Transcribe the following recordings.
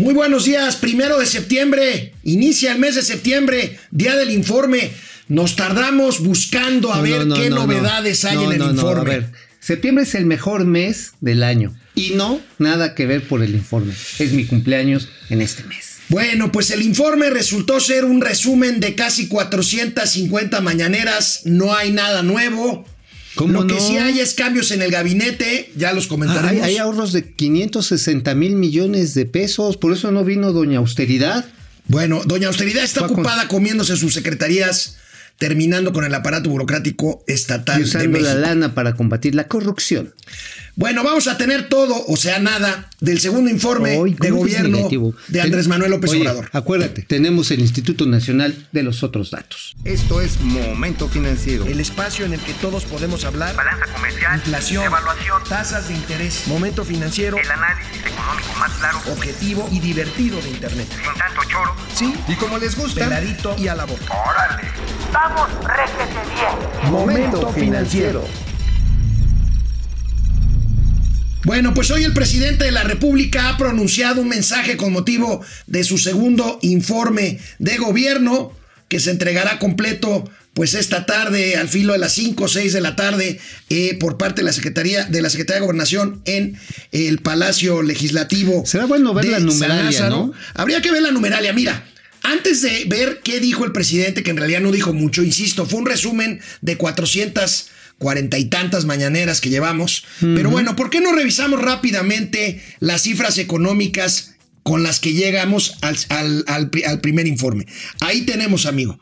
Muy buenos días, primero de septiembre, inicia el mes de septiembre, día del informe. Nos tardamos buscando a ver qué novedades hay en el informe. a ver, septiembre es el mejor mes del año y no nada que ver por el informe. Es mi cumpleaños en este mes. Bueno, pues el informe resultó ser un resumen de casi 450 mañaneras, no hay nada nuevo. Lo que sí hay es cambios en el gabinete, ya los comentaremos. hay, ahorros de 560 mil millones de pesos, por eso no vino Doña Austeridad. Bueno, Doña Austeridad está ocupada comiéndose sus secretarías, terminando con el aparato burocrático estatal. Y usando de la lana para combatir la corrupción. Bueno, vamos a tener todo, o sea, nada, del segundo informe de gobierno de Andrés Manuel López Obrador. Acuérdate, tenemos el Instituto Nacional de los Otros Datos. Esto es Momento Financiero. El espacio en el que todos podemos hablar. Balanza comercial. Inflación. Evaluación. Tasas de interés. Momento Financiero. El análisis económico más claro. Objetivo y divertido de Internet. Sin tanto choro. Sí. Y como les gusta. Peladito y a la boca. ¡Órale! ¡Vamos, réjete bien! Momento Financiero. Bueno, pues hoy el presidente de la República ha pronunciado un mensaje con motivo de su segundo informe de gobierno que se entregará completo pues esta tarde al filo de las 5 o 6 de la tarde eh, por parte de la Secretaría de la Secretaría de Gobernación en el Palacio Legislativo. Será bueno ver la numeralia, ¿no? Habría que ver la numeralia. Mira, antes de ver qué dijo el presidente, que en realidad no dijo mucho, insisto, fue un resumen de 400 cuarenta y tantas mañaneras que llevamos. Pero bueno, ¿por qué no revisamos rápidamente las cifras económicas con las que llegamos al, al, primer informe? Ahí tenemos, amigo.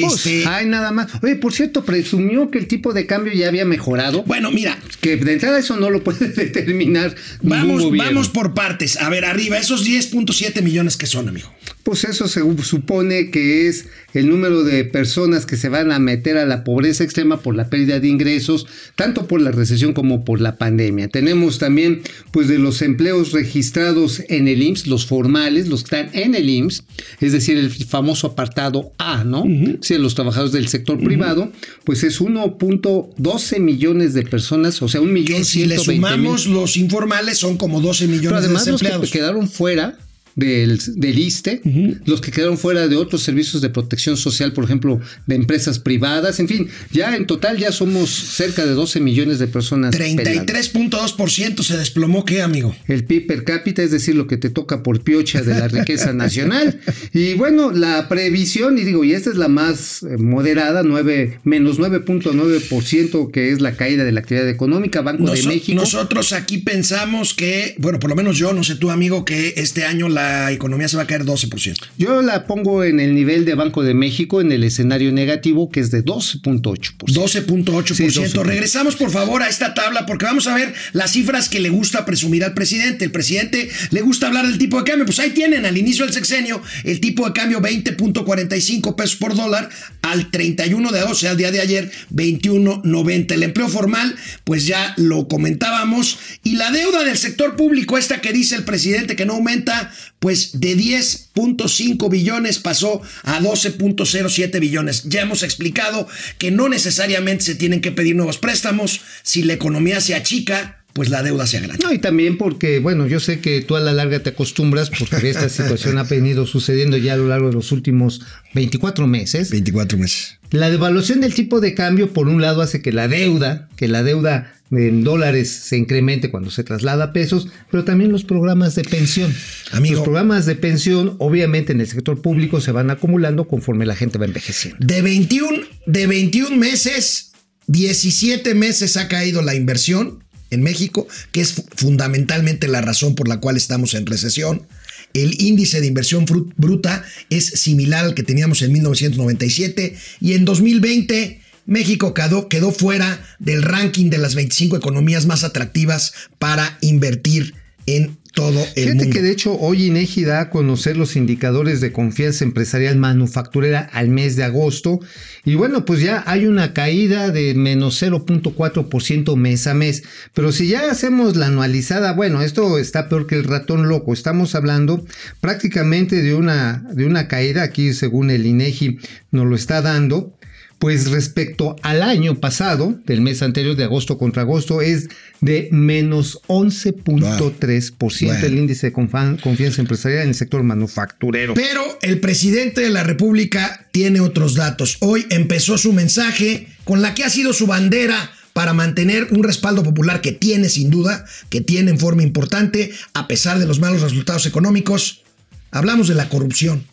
Pues, este, hay nada más. Oye, por cierto, presumió que el tipo de cambio ya había mejorado. Bueno, mira. Que de entrada eso no lo puede determinar. Vamos, vamos por partes. A ver, arriba, esos 10.7 millones que son, amigo. Pues eso se supone que es el número de personas que se van a meter a la pobreza extrema por la pérdida de ingresos, tanto por la recesión como por la pandemia. Tenemos también, pues, de los empleos registrados en el IMSS, los formales, los que están en el IMSS, es decir, el famoso apartado A, ¿no? Si los trabajadores del sector privado, pues es 1.12 millones de personas, o sea, un millón. si le sumamos los informales, son como 12 millones Pero además, de desempleados. Los que quedaron fuera del, del ISTE, los que quedaron fuera de otros servicios de protección social, por ejemplo, de empresas privadas, en fin, ya en total ya somos cerca de 12 millones de personas. 33.2% se desplomó, ¿qué, amigo? El PIB per cápita, es decir, lo que te toca por piocha de la riqueza nacional. Y bueno, la previsión, y digo, y esta es la más eh, moderada, 9, menos 9.9%, que es la caída de la actividad económica, Banco de México. Nosotros aquí pensamos que, bueno, por lo menos yo, no sé tú, amigo, que este año la la economía se va a caer 12%. Yo la pongo en el nivel de Banco de México, en el escenario negativo, que es de 12.8%. 12.8%. Regresamos, por favor, a esta tabla, porque vamos a ver las cifras que le gusta presumir al presidente. El presidente le gusta hablar del tipo de cambio. Pues ahí tienen, al inicio del sexenio, el tipo de cambio 20.45 pesos por dólar, al 31 de agosto, al día de ayer, 21.90. El empleo formal, pues ya lo comentábamos. Y la deuda del sector público, esta que dice el presidente que no aumenta, pues de 10.5 billones pasó a 12.07 billones. Ya hemos explicado que no necesariamente se tienen que pedir nuevos préstamos. Si la economía se achica, pues la deuda se agranda. No, y también porque, bueno, yo sé que tú a la larga te acostumbras porque esta situación ha venido sucediendo ya a lo largo de los últimos 24 meses. 24 meses. La devaluación del tipo de cambio, por un lado, hace que la deuda, que la deuda en dólares se incremente cuando se traslada a pesos, pero también los programas de pensión. Los programas de pensión, obviamente, en el sector público se van acumulando conforme la gente va envejeciendo. De 21, de 21 meses, 17 meses ha caído la inversión en México, que es fundamentalmente la razón por la cual estamos en recesión. El índice de inversión bruta es similar al que teníamos en 1997 y en 2020 México quedó, quedó fuera del ranking de las 25 economías más atractivas para invertir en todo el Fíjate que de hecho hoy INEGI da a conocer los indicadores de confianza empresarial manufacturera al mes de agosto. Y bueno, pues ya hay una caída de menos 0.4% mes a mes, pero si ya hacemos la anualizada, bueno, esto está peor que el ratón loco, estamos hablando prácticamente de una, de una caída, aquí según el INEGI nos lo está dando, pues respecto al año pasado, del mes anterior de agosto contra agosto, es de menos 11.3% el índice de confianza empresarial en el sector manufacturero. Pero el presidente de la República tiene otros datos. Hoy empezó su mensaje con la que ha sido su bandera para mantener un respaldo popular que tiene sin duda, que tiene en forma importante, a pesar de los malos resultados económicos. Hablamos de la corrupción.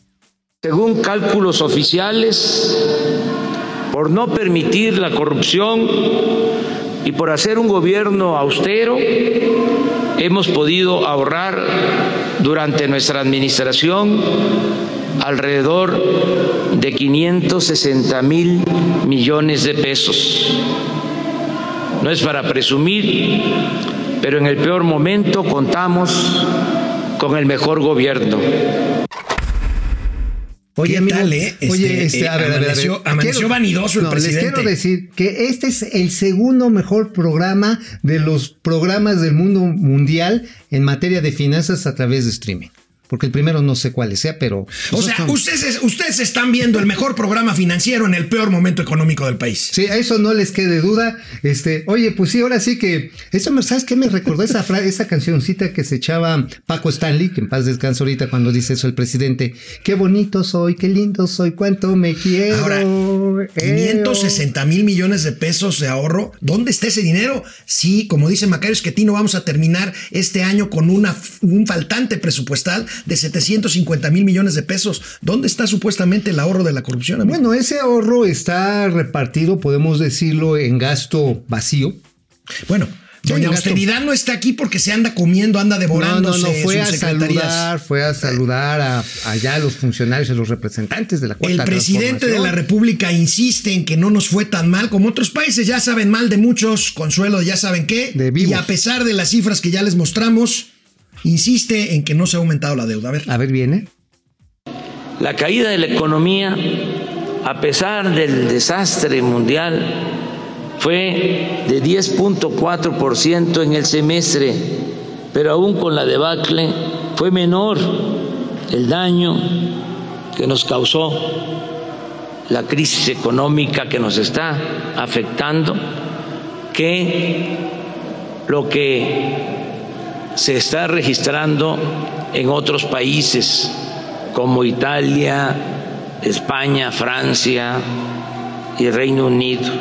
Según cálculos oficiales, por no permitir la corrupción y por hacer un gobierno austero, hemos podido ahorrar durante nuestra administración alrededor de 560 mil millones de pesos. No es para presumir, pero en el peor momento contamos con el mejor gobierno. Oye, amigo, eh? oye, este, este, a ver, amaneció, a ver, vanidoso el presidente. Les quiero decir que este es el segundo mejor programa de los programas del mundo mundial en materia de finanzas a través de streaming porque el primero no sé cuál sea, pero... O sea, ustedes, ustedes están viendo el mejor programa financiero en el peor momento económico del país. Sí, a eso no les quede duda. Este, oye, pues sí, ahora sí que... Eso, ¿sabes qué me recordó esa, esa cancioncita que se echaba Paco Stanley, que en paz descansa ahorita cuando dice eso el presidente? Qué bonito soy, qué lindo soy, cuánto me quiero. Ahora, 560 mil millones de pesos de ahorro. ¿Dónde está ese dinero? Sí, como dice Macario Esquetino, vamos a terminar este año con una, un faltante presupuestal de 750 mil millones de pesos. ¿Dónde está supuestamente el ahorro de la corrupción? Bueno, ese ahorro está repartido, podemos decirlo, en gasto vacío. Bueno, Doña Austeridad no está aquí porque se anda comiendo, anda devorando. No, no, no, fue a saludar, fue a saludar a, allá a los funcionarios, a los representantes de la cuarta El presidente de la República insiste en que no nos fue tan mal como otros países, ya saben mal de muchos, Consuelo, ya saben qué. y a pesar de las cifras que ya les mostramos, insiste en que no se ha aumentado la deuda. A ver. A ver, viene. La caída de la economía, a pesar del desastre mundial, fue de 10.4% en el semestre, pero aún con la debacle fue menor el daño que nos causó la crisis económica que nos está afectando que lo que se está registrando en otros países como Italia, España, Francia y Reino Unido.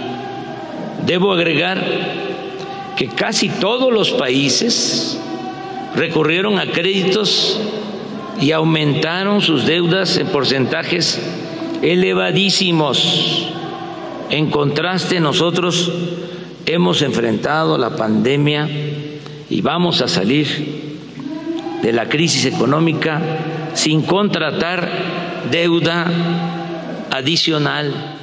Debo agregar que casi todos los países recurrieron a créditos y aumentaron sus deudas en porcentajes elevadísimos. En contraste, nosotros hemos enfrentado la pandemia y vamos a salir de la crisis económica sin contratar deuda adicional.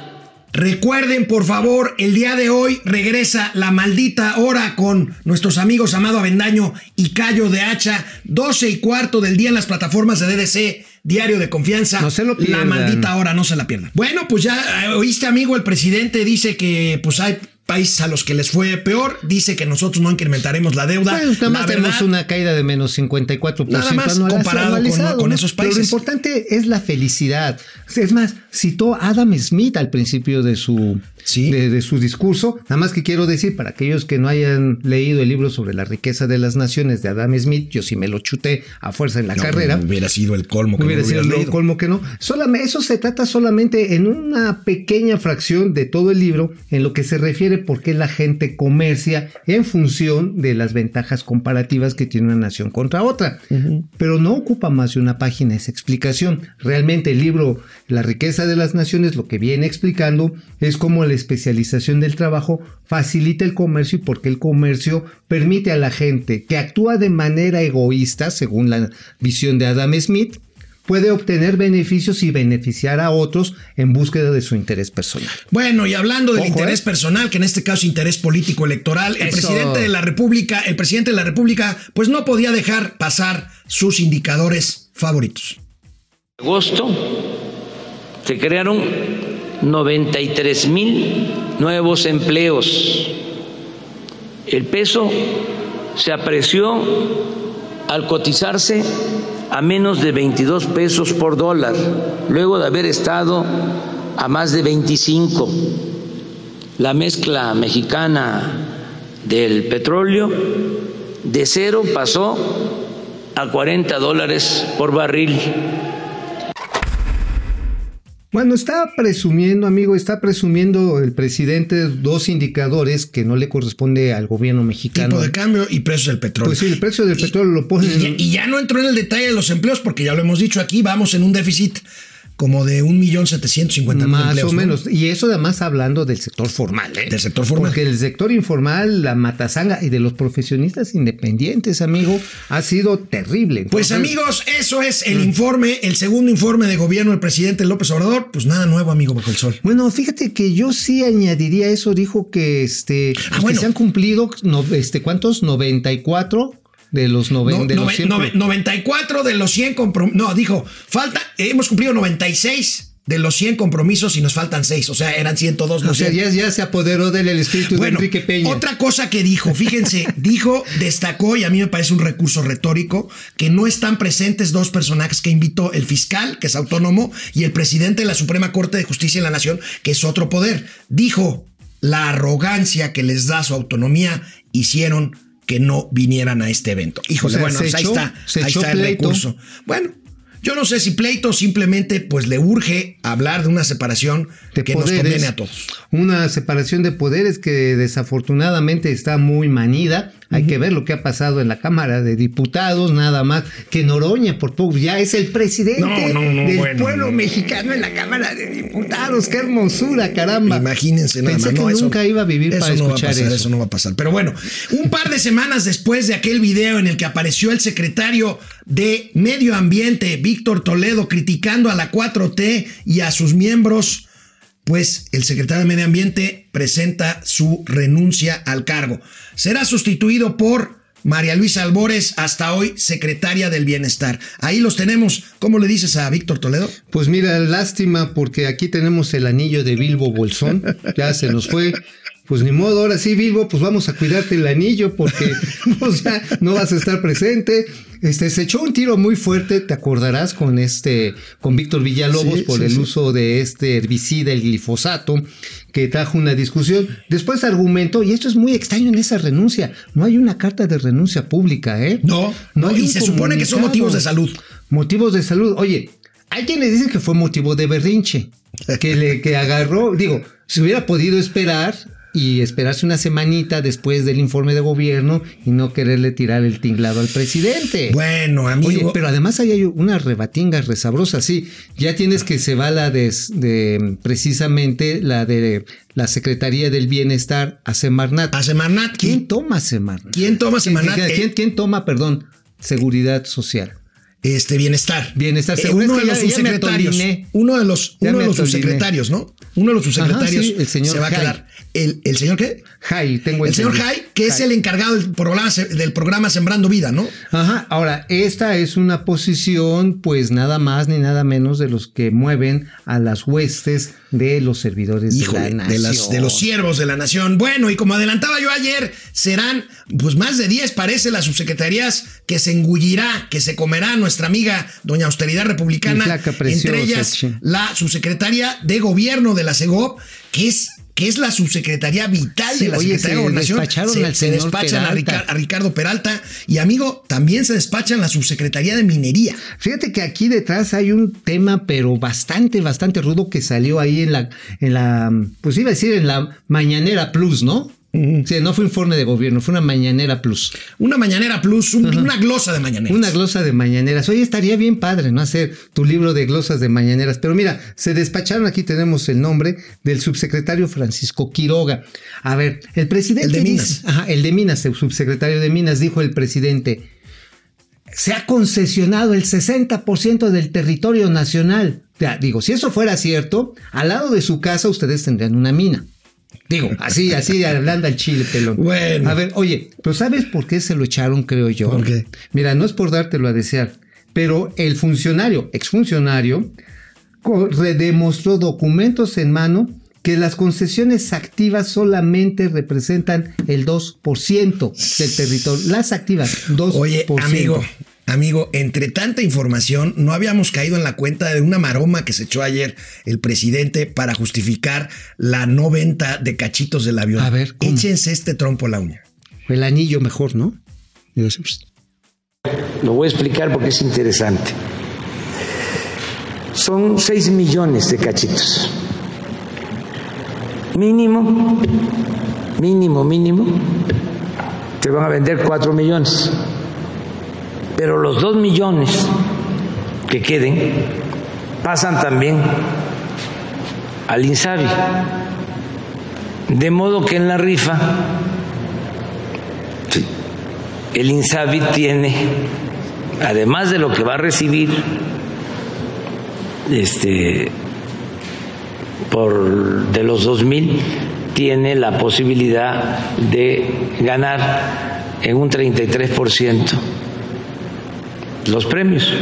Recuerden, por favor, el día de hoy regresa la maldita hora con nuestros amigos Amado Avendaño y Cayo de Hacha, 12 y cuarto del día en las plataformas de DDC, Diario de Confianza. No se lo La maldita hora, no se la pierdan. Bueno, pues ya eh, oíste, amigo, el presidente dice que pues hay países a los que les fue peor, dice que nosotros no incrementaremos la deuda. Nada más tenemos una caída de menos 54% nada más comparado con, esos países. Pero lo importante es la felicidad. Es más, citó Adam Smith al principio de su, de, su discurso. Nada más que quiero decir, para aquellos que no hayan leído el libro sobre la riqueza de las naciones de Adam Smith, yo sí me lo chuté a fuerza en la carrera. hubiera sido el colmo que hubiera sido el colmo que no. Solamente, eso se trata solamente en una pequeña fracción de todo el libro en lo que se refiere por qué la gente comercia en función de las ventajas comparativas que tiene una nación contra otra. Pero no ocupa más de una página esa explicación. Realmente el libro La riqueza de las naciones lo que viene explicando es cómo la especialización del trabajo facilita el comercio y por qué el comercio permite a la gente que actúa de manera egoísta, según la visión de Adam Smith, puede obtener beneficios y beneficiar a otros en búsqueda de su interés personal. Bueno, y hablando del interés ¿eh? personal, que en este caso interés político electoral, el presidente de la República, el presidente de la República, pues no podía dejar pasar sus indicadores favoritos. En agosto se crearon 93 mil nuevos empleos. El peso se apreció al cotizarse a menos de 22 pesos por dólar, luego de haber estado a más de 25 la mezcla mexicana del petróleo de cero pasó a 40 dólares por barril. Bueno, está presumiendo, amigo, está presumiendo el presidente dos indicadores que no le corresponde al gobierno mexicano. Tipo de cambio y precios del petróleo. Pues sí, el precio del Y- petróleo lo ponen. Y ya, y ya no entró en el detalle de los empleos, porque ya lo hemos dicho aquí, vamos en un déficit como de 1.750.000 Más empleos. o ¿no? menos. Y eso además hablando del sector formal, ¿eh? Del sector formal. Porque el sector informal, la matazanga y de los profesionistas independientes, amigo, ha sido terrible. Pues amigos, eso es Mm. el informe, el segundo informe de gobierno del presidente López Obrador. Pues nada nuevo, amigo, bajo el sol. Bueno, fíjate que yo sí añadiría eso, dijo que este Ah, pues, bueno. que se han cumplido no, este ¿cuántos? 94 de los, noven- No, de los nove- 100 nove- 94 de los 100 compromisos. No, dijo, falta, hemos cumplido 96 de los 100 compromisos y nos faltan 6. O sea, eran 102 O sea, 100. ya, ya se apoderó del espíritu Bueno, de Enrique Peña. otra cosa que dijo, fíjense, dijo, destacó, y a mí me parece un recurso retórico, que no están presentes dos personajes que invitó el fiscal, que es autónomo, y el presidente de la Suprema Corte de Justicia de la Nación, que es otro poder. Dijo, la arrogancia que les da su autonomía hicieron que no vinieran a este evento. Híjole, O sea, bueno, pues ahí echó- está, ahí está el pleito. recurso. Bueno, yo no sé si pleito simplemente pues le urge hablar de una separación de que nos poderes, conviene a todos. Una separación de poderes que desafortunadamente está muy manida. Hay que ver lo que ha pasado en la Cámara de Diputados, nada más que Noroña, por poco, ya es el presidente No, no, no, del bueno, pueblo no. mexicano en la Cámara de Diputados. ¡Qué hermosura, caramba! Imagínense nada Pensé más. que No, eso- nunca iba a vivir eso para no va a escuchar pasar, eso. no va a pasar. Pero bueno, un par de semanas después de aquel video en el que apareció el secretario de Medio Ambiente, Víctor Toledo, criticando a la 4T y a sus miembros, pues el secretario de Medio Ambiente presenta su renuncia al cargo. Será sustituido por María Luisa Albores, hasta hoy secretaria del Bienestar. Ahí los tenemos. ¿Cómo le dices a Víctor Toledo? Pues mira, lástima porque aquí tenemos el anillo de Bilbo Bolsón, ya se nos fue. Pues ni modo, ahora sí, Bilbo, pues vamos a cuidarte el anillo porque pues ya no vas a estar presente. Este, se echó un tiro muy fuerte, te acordarás, con este, con Víctor Villalobos Sí, por sí, el sí. uso de este herbicida, el glifosato, que trajo una discusión. Después argumentó, y esto es muy extraño en esa renuncia, no hay una carta de renuncia pública, ¿eh? No, no, hay y se supone que son motivos de salud. Motivos de salud. Oye, hay quienes dicen que fue motivo de berrinche, que le que agarró, digo, si hubiera podido esperar y esperarse una semanita después del informe de gobierno y no quererle tirar el tinglado al presidente. Bueno, amigo. Oye, pero además ahí hay una rebatinga resabrosa, sí. Ya tienes que se va la de, de precisamente la de la Secretaría del Bienestar a Semarnat. a Semarnat. ¿Quién toma Semarnat? ¿Quién toma Semarnat? ¿Quién, quién- quién toma, perdón, seguridad social? Este bienestar. Bienestar. Eh, uno es de que ya- ya subsecretarios. atoliné. Uno de los, Ya uno de los subsecretarios, ¿no? Uno de los subsecretarios Ajá, sí, el señor se va a quedar. ¿El, el señor qué? Jai, tengo El señor. Jai, que es el encargado del programa, del programa Sembrando Vida, ¿no? Ajá, ahora, esta es una posición, pues nada más ni nada menos de los que mueven a las huestes de los servidores Híjole, de la de, nación. las, de los siervos de la nación. Bueno, y como adelantaba yo ayer, serán pues más de 10, parece, las subsecretarías que se engullirá, que se comerá nuestra amiga doña Austeridad Republicana. Preciosa, entre ellas, sí. la subsecretaria de gobierno de la CEGOP, que es que es la subsecretaría vital Sí, de la oye, Secretaría se de Gobernación. despacharon se, al se señor despachan a, a Ricardo Peralta. Y amigo, también se despachan la subsecretaría de Minería. Fíjate que aquí detrás hay un tema, pero bastante, bastante rudo que salió ahí en la, en la, pues iba a decir en la Mañanera Plus, ¿no? Sí, no fue informe de gobierno, fue una Mañanera Plus. Una mañanera plus, un- una glosa de mañaneras. Una glosa de mañaneras. Oye, estaría bien padre, ¿no? Hacer tu libro de glosas de mañaneras. Pero mira, se despacharon, aquí tenemos el nombre del subsecretario Francisco Quiroga. A ver, el presidente... El de dice- Minas. ajá, el de Minas, el subsecretario de Minas, dijo el presidente, se ha concesionado el 60% del territorio nacional. Ya, digo, si eso fuera cierto, al lado de su casa ustedes tendrían una mina. Digo, así, así hablando al chile, pelón. Bueno. A ver, oye, pero ¿sabes por qué se lo echaron, creo yo? ¿Por qué? Mira, no es por dártelo a desear, pero el funcionario, exfuncionario, redemostró documentos en mano que las concesiones activas solamente representan el 2% del territorio. Las activas, 2%. Oye, amigo, Amigo, entre tanta información, no habíamos caído en la cuenta de una maroma que se echó ayer el presidente para justificar la no venta de cachitos del avión. A ver, ¿cómo? échense este trompo a la uña. El anillo mejor, ¿no? Lo voy a explicar porque es interesante. Son 6 millones de cachitos. Mínimo, mínimo, mínimo, te van a vender 4 millones. Pero los 2 millones que queden pasan también al Insabi. De modo que en la rifa el Insabi tiene, además de lo que va a recibir, este, por de los 2000, tiene la posibilidad de ganar en un 33% los premios.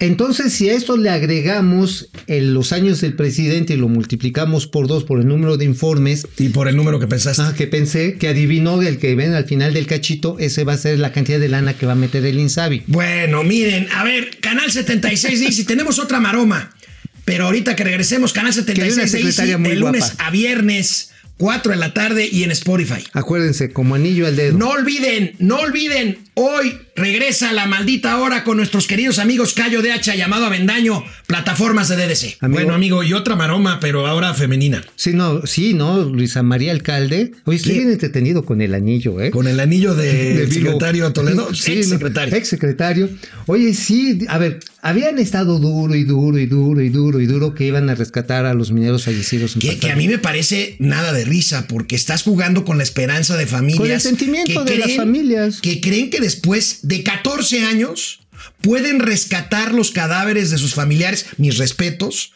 Entonces, si a esto le agregamos en los años del presidente y lo multiplicamos por dos por el número de informes. Y por el número que pensaste. Ah, que pensé, que adivinó el que ven al final del cachito, ese va a ser la cantidad de lana que va a meter el Insabi. Bueno, miren, a ver, Canal 76 dice, tenemos otra maroma. Pero ahorita que regresemos, Canal 76 dice, de lunes a viernes. 4 de la tarde y en Spotify. Acuérdense, como anillo al dedo. No olviden, no olviden, hoy regresa la maldita hora con nuestros queridos amigos Cayo de Hacha, llamado Avendaño, plataformas de DDC. Amigo. Bueno, amigo, y otra maroma, pero ahora femenina. Sí, no, sí, no, Luisa María Alcalde. Oye, estoy bien entretenido con el anillo, ¿eh? Con el anillo del De Vigo. secretario Toledo, Sí, ex secretario. ex secretario. Oye, sí, a ver, habían estado duro y duro y duro y duro y duro que iban a rescatar a los mineros fallecidos en Que, que a mí me parece nada de risa, porque estás jugando con la esperanza de familias. Con el sentimiento de las familias. Que creen que después de 14 años pueden rescatar los cadáveres de sus familiares, mis respetos,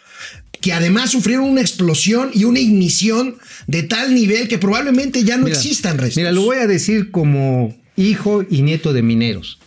que además sufrieron una explosión y una ignición de tal nivel que probablemente ya no Mira, existan restos. Mira, lo voy a decir como hijo y nieto de mineros.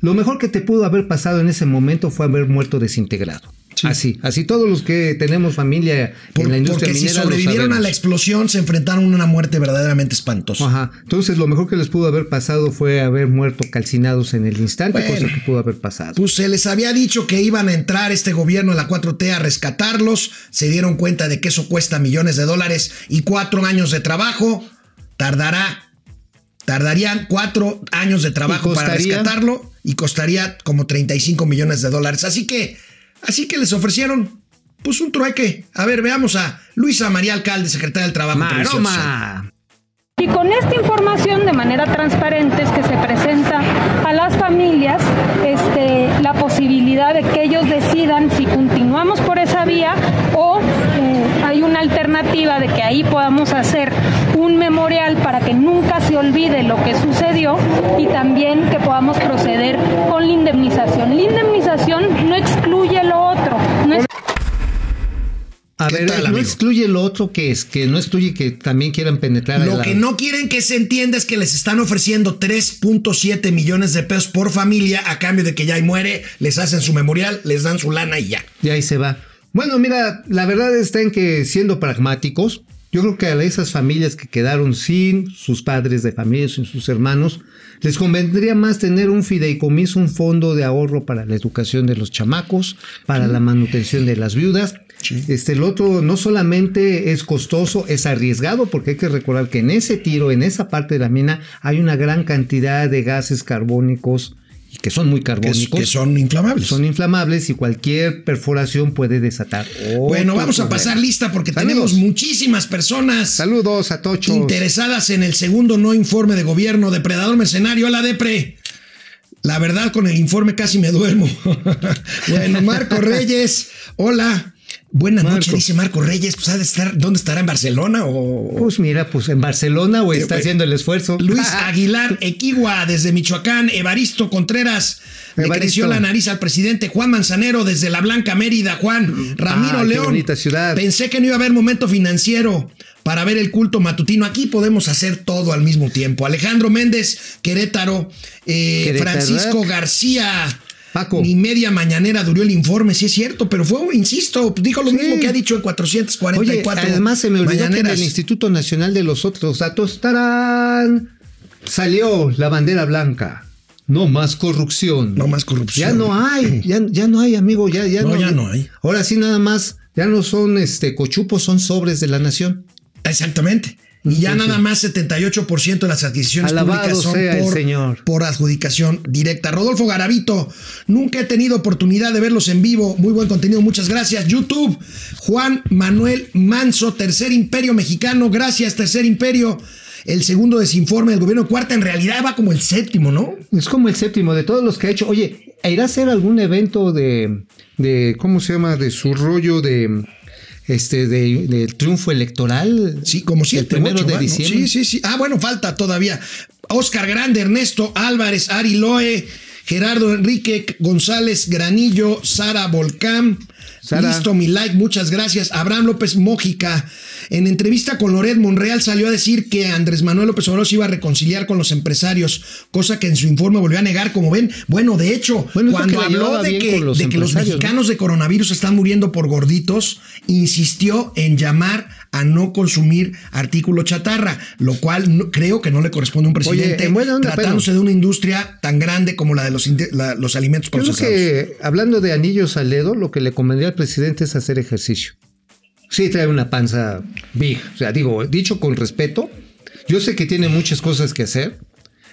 Lo mejor que te pudo haber pasado en ese momento fue haber muerto desintegrado. Así, así todos los que tenemos familia Por- en la industria porque si minera lo sobrevivieron a la explosión, se enfrentaron a una muerte verdaderamente espantosa. Ajá. Entonces, lo mejor que les pudo haber pasado fue haber muerto calcinados en el instante, Bueno. cosa que pudo haber pasado. Pues se les había dicho que iban a entrar este gobierno de la 4T a rescatarlos, se dieron cuenta de que eso cuesta millones de dólares y cuatro años de trabajo, tardará, tardarían cuatro años de trabajo ¿Y para rescatarlo y costaría como 35 millones de dólares. Así que, así que les ofrecieron, pues un trueque. A ver, veamos a Luisa María Alcalde, secretaria del Trabajo. ¡Maroma! Y con esta información de manera transparente es que se presenta a las familias este, la posibilidad de que ellos decidan si continuamos por esa vía o hay una alternativa de que ahí podamos hacer un memorial para que nunca se olvide lo que sucedió y también que podamos proceder con la indemnización. La indemnización no excluye lo otro, no es A ¿Qué ver, tal, no excluye lo otro que es, que no excluye que también quieran penetrar a Lo la- que no quieren que se entienda es que les están ofreciendo 3.7 millones de pesos por familia a cambio de que ya y muere, les hacen su memorial, les dan su lana y ya. Y ahí se va. Bueno, mira, la verdad está en que siendo pragmáticos, yo creo que a esas familias que quedaron sin sus padres de familia, sin sus hermanos, les convendría más tener un fideicomiso, un fondo de ahorro para la educación de los chamacos, para la manutención de las viudas. Este, el otro no solamente es costoso, es arriesgado, porque hay que recordar que en ese tiro, en esa parte de la mina, hay una gran cantidad de gases carbónicos y que son muy carbónicos. que son inflamables. Son inflamables y cualquier perforación puede desatar. bueno, vamos a pasar lista porque Saludos. tenemos muchísimas personas Saludos a Tocho. interesadas en el segundo no informe de gobierno. Depredador Mercenario, hola Depre. La verdad, con el informe casi me duermo. bueno, Marco Reyes, hola. Buenas noches, dice Marco Reyes. Pues ha de estar, ¿dónde estará? ¿En Barcelona o, Pues mira, pues en Barcelona o está Eh, haciendo el esfuerzo. Luis Aguilar Equigua desde Michoacán, Evaristo Contreras. Le creció la nariz al presidente Juan Manzanero desde la Blanca Mérida, Juan Ramiro Ah, qué León. bonita ciudad. Pensé que no iba a haber momento financiero para ver el culto matutino. Aquí podemos hacer todo al mismo tiempo. Alejandro Méndez, Querétaro, eh, Querétaro. Francisco García. Paco. Ni media mañanera duró el informe, sí es cierto, pero fue, insisto, dijo lo Sí. mismo que ha dicho en Oye, 444 además se me olvidó que en el Instituto Nacional de los Otros Datos estarán Salió la bandera blanca. No más corrupción. No más corrupción. Ya no hay, ya, ya no hay, amigo, ya, ya No, ya no hay. Ahora sí nada más, ya no son este cochupos, son sobres de la nación. Exactamente. Y ya nada más 78% de las adquisiciones Alabado públicas son sea el por, Señor. por adjudicación directa. Rodolfo Garavito, nunca he tenido oportunidad de verlos en vivo. Muy buen contenido, muchas gracias. YouTube, Juan Manuel Manso, Tercer Imperio Mexicano. Gracias, Tercer Imperio. El segundo desinforme del gobierno cuarta, en realidad va como el séptimo, ¿no? Es como el séptimo de todos los que ha hecho. Oye, ¿irá a hacer algún evento de, de ¿cómo se llama? De su rollo de, este, de, del triunfo electoral. Sí, como el siete, primero ocho, de diciembre. Sí, sí, sí. Ah, bueno, falta todavía. Oscar Grande, Ernesto Álvarez, Ari Loe, Gerardo Enrique González Granillo, Sara Volcán. Sara. Listo, mi like, muchas gracias. Abraham López Mójica. En entrevista con Loret Monreal salió a decir que Andrés Manuel López Obrador se iba a reconciliar con los empresarios, cosa que en su informe volvió a negar, como ven. Bueno, de hecho, Bueno, cuando habló de que, los de que los empresarios, ¿no? mexicanos de coronavirus están muriendo por gorditos, insistió en llamar a no consumir artículo chatarra, lo cual no- creo que no le corresponde a un presidente en buena onda, tratándose de una industria tan grande como la de los, la- los alimentos Creo procesados. que, hablando de anillos al dedo, lo que le convendría al presidente es hacer ejercicio. Sí, trae una panza big. O sea, digo, dicho con respeto, yo sé que tiene muchas cosas que hacer,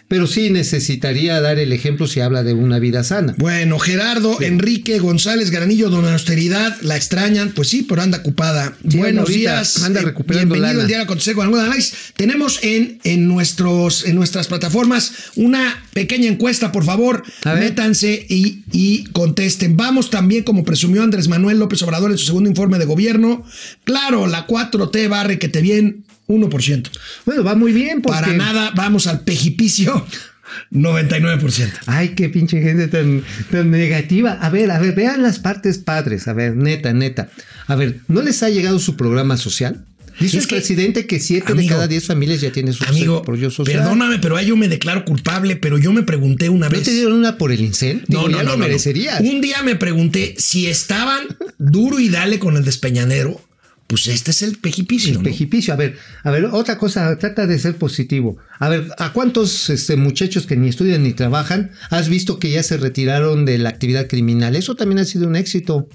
pero sí necesitaría dar el ejemplo si habla de una vida sana. Bueno, Gerardo, Enrique González Granillo, Don Austeridad, la extrañan, pues sí, pero anda ocupada. Sí, Buenos días, anda eh, recuperando bienvenido lana. al diario Acontecer con algún análisis. Tenemos en, en, nuestros, en nuestras plataformas una pequeña encuesta, por favor, métanse y, y contesten. Vamos también, como presumió Andrés Manuel López Obrador en su segundo informe de gobierno, claro, la 4T barre que te bien 1%. Bueno, va muy bien porque... Para nada, vamos al pejipicio 99%. Ay, qué pinche gente tan, tan negativa. A ver, a ver, vean las partes padres. A ver, neta, neta. A ver, ¿no les ha llegado su programa social? Dice Es el que, presidente que siete de amigo, cada diez familias ya tienen su Amigo, apoyo social. perdóname, pero ahí yo me declaro culpable, pero yo me pregunté una ¿No vez. te dieron una por el incel? Digo, ya lo merecerías. Un día me pregunté si estaban duro y dale con el despeñanero. Pues este es el pejipicio. El ¿no? pejipicio. A ver, a ver, otra cosa, trata de ser positivo. A ver, ¿a cuántos este, muchachos que ni estudian ni trabajan has visto que ya se retiraron de la actividad criminal? Eso también ha sido un éxito.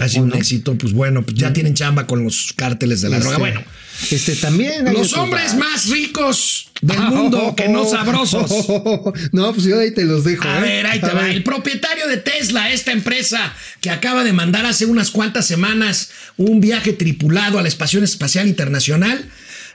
Ha sido ¿O un éxito, pues bueno, pues ya tienen chamba con los cárteles de la Este, droga. Bueno, Este también. los hombres más ricos del mundo que no sabrosos. No, pues yo ahí te los dejo. A ¿eh? ver, ahí te va. El propietario de Tesla, esta empresa que acaba de mandar hace unas cuantas semanas un viaje tripulado a la Estación Espacial Internacional,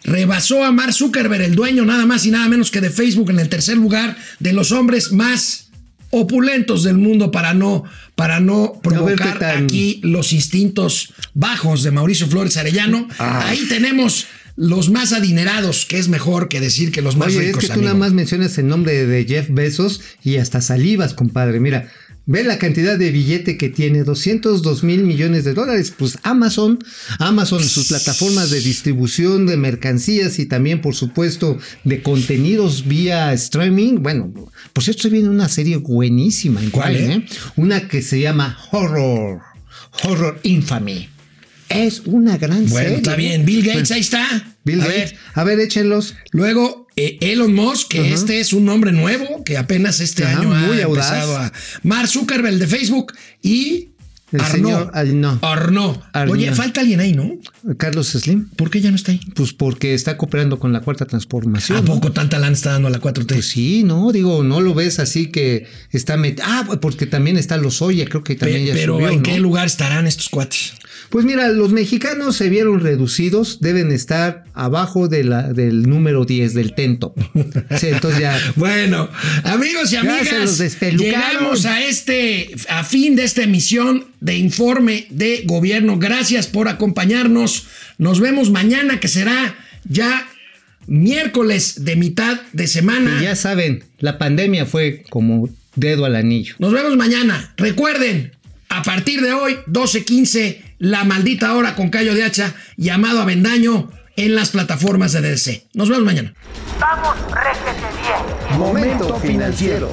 rebasó a Mark Zuckerberg, el dueño nada más y nada menos que de Facebook, en el tercer lugar de los hombres más opulentos del mundo para no para no provocar aquí los instintos bajos de Mauricio Flores Arellano. Ah. Ahí tenemos los más adinerados, que es mejor que decir que los más Oye, ricos. es que tú amigo. nada más mencionas el nombre de Jeff Bezos y hasta salivas, compadre. Mira, ve la cantidad de billete que tiene, 202 mil millones de dólares. Pues Amazon, Amazon, sus plataformas de distribución de mercancías y también, por supuesto, de contenidos vía streaming. Bueno, por cierto, estoy viendo una serie buenísima. ¿en ¿Cuál, cuál, eh? Una que se llama Horror, Horror Infamy. Es una gran Bueno, serie. está bien. Bill Gates, ahí está. Bill a Gates. ver, A ver, échenlos. Luego, eh, Elon Musk, que este es un nombre nuevo, que apenas este Ajá, año muy ha audaz. empezado a... Mark Zuckerberg, de Facebook, y El Arnaud. Arnaud. Arnaud. Oye, falta alguien ahí, ¿no? Carlos Slim. ¿Por qué ya no está ahí? Pues porque está cooperando con la cuarta transformación. ¿A ¿no? poco tanta lana está dando a la 4T? Pues sí, no, digo, no lo ves así que está metido. Ah, porque también está Lozoya, creo que Pe- también ya pero subió, ¿en ¿no? qué lugar estarán estos cuates? Pues mira, los mexicanos se vieron reducidos, deben estar abajo de la, del número 10 del tento. Sí, entonces ya. Bueno, amigos y amigas, llegamos a este a fin de esta emisión de informe de gobierno. Gracias por acompañarnos. Nos vemos mañana que será ya miércoles de mitad de semana. Y ya saben, la pandemia fue como dedo al anillo. Nos vemos mañana. Recuerden, a partir de hoy, 12.15, La Maldita Hora con Cayo de Hacha y Amado Avendaño en las plataformas de DDC. Nos vemos mañana. Vamos, réjete bien. Momento financiero.